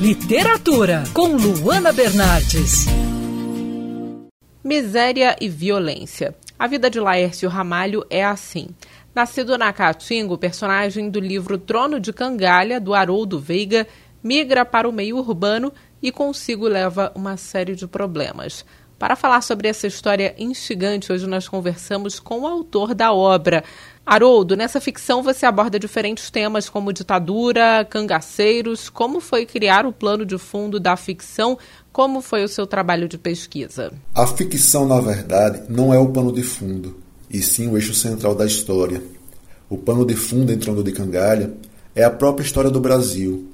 Literatura, com Luana Bernardes. Miséria e violência. A vida de Laércio Ramalho é assim. Nascido na Caatinga, o personagem do livro Trono de Cangalha, do Haroldo Veiga, migra para o meio urbano e consigo leva uma série de problemas. Para falar sobre essa história instigante, hoje nós conversamos com o autor da obra. Haroldo, nessa ficção você aborda diferentes temas como ditadura, cangaceiros. Como foi criar o plano de fundo da ficção? Como foi o seu trabalho de pesquisa? A ficção, na verdade, não é o pano de fundo, e sim o eixo central da história. O pano de fundo em Trono de Cangalha é a própria história do Brasil,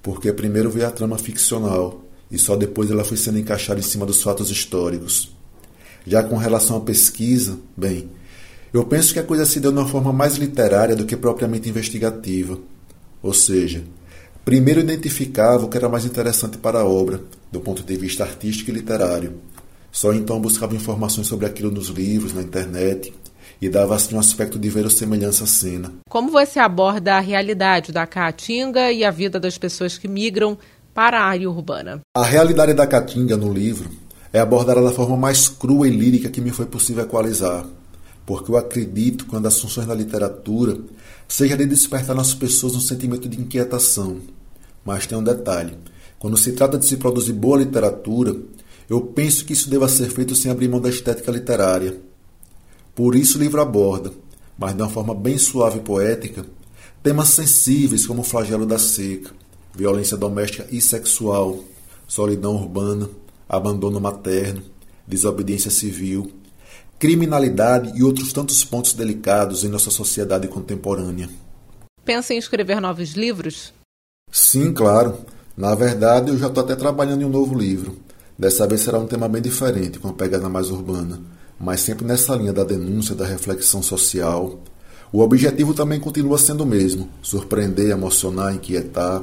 porque primeiro veio a trama ficcional, e só depois ela foi sendo encaixada em cima dos fatos históricos. Já com relação à pesquisa, bem, eu penso que a coisa se deu de uma forma mais literária do que propriamente investigativa. Ou seja, primeiro identificava o que era mais interessante para a obra, do ponto de vista artístico e literário. Só então buscava informações sobre aquilo nos livros, na internet, e dava assim um aspecto de verossemelhança à cena. Como você aborda a realidade da Caatinga e a vida das pessoas que migram para a área urbana. A realidade da Caatinga no livro é abordada da forma mais crua e lírica que me foi possível equalizar, porque eu acredito que uma das funções da literatura seja de despertar nas pessoas um sentimento de inquietação. Mas tem um detalhe: quando se trata de se produzir boa literatura, eu penso que isso deva ser feito sem abrir mão da estética literária. Por isso o livro aborda, mas de uma forma bem suave e poética, temas sensíveis como o flagelo da seca, violência doméstica e sexual, solidão urbana, abandono materno, desobediência civil, criminalidade e outros tantos pontos delicados em nossa sociedade contemporânea. Pensa em escrever novos livros? Sim, claro. Na verdade, eu já estou até trabalhando em um novo livro. Dessa vez será um tema bem diferente, com uma pegada mais urbana, mas sempre nessa linha da denúncia, da reflexão social. O objetivo também continua sendo o mesmo: surpreender, emocionar, inquietar,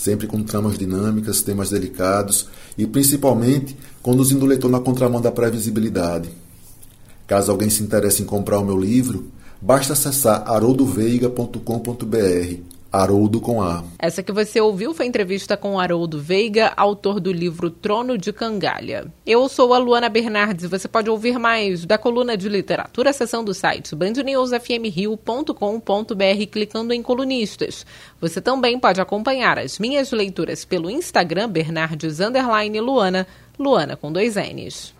sempre com tramas dinâmicas, temas delicados e principalmente conduzindo o leitor na contramão da previsibilidade. Caso alguém se interesse em comprar o meu livro, basta acessar haroldoveiga.com.br Haroldo com A. Essa que você ouviu foi entrevista com Haroldo Veiga, autor do livro Trono de Cangalha. Eu sou a Luana Bernardes e você pode ouvir mais da coluna de literatura, seção do site bandnewsfmrio.com.br clicando em colunistas. Você também pode acompanhar as minhas leituras pelo Instagram Bernardes Luana, Luana com dois N's.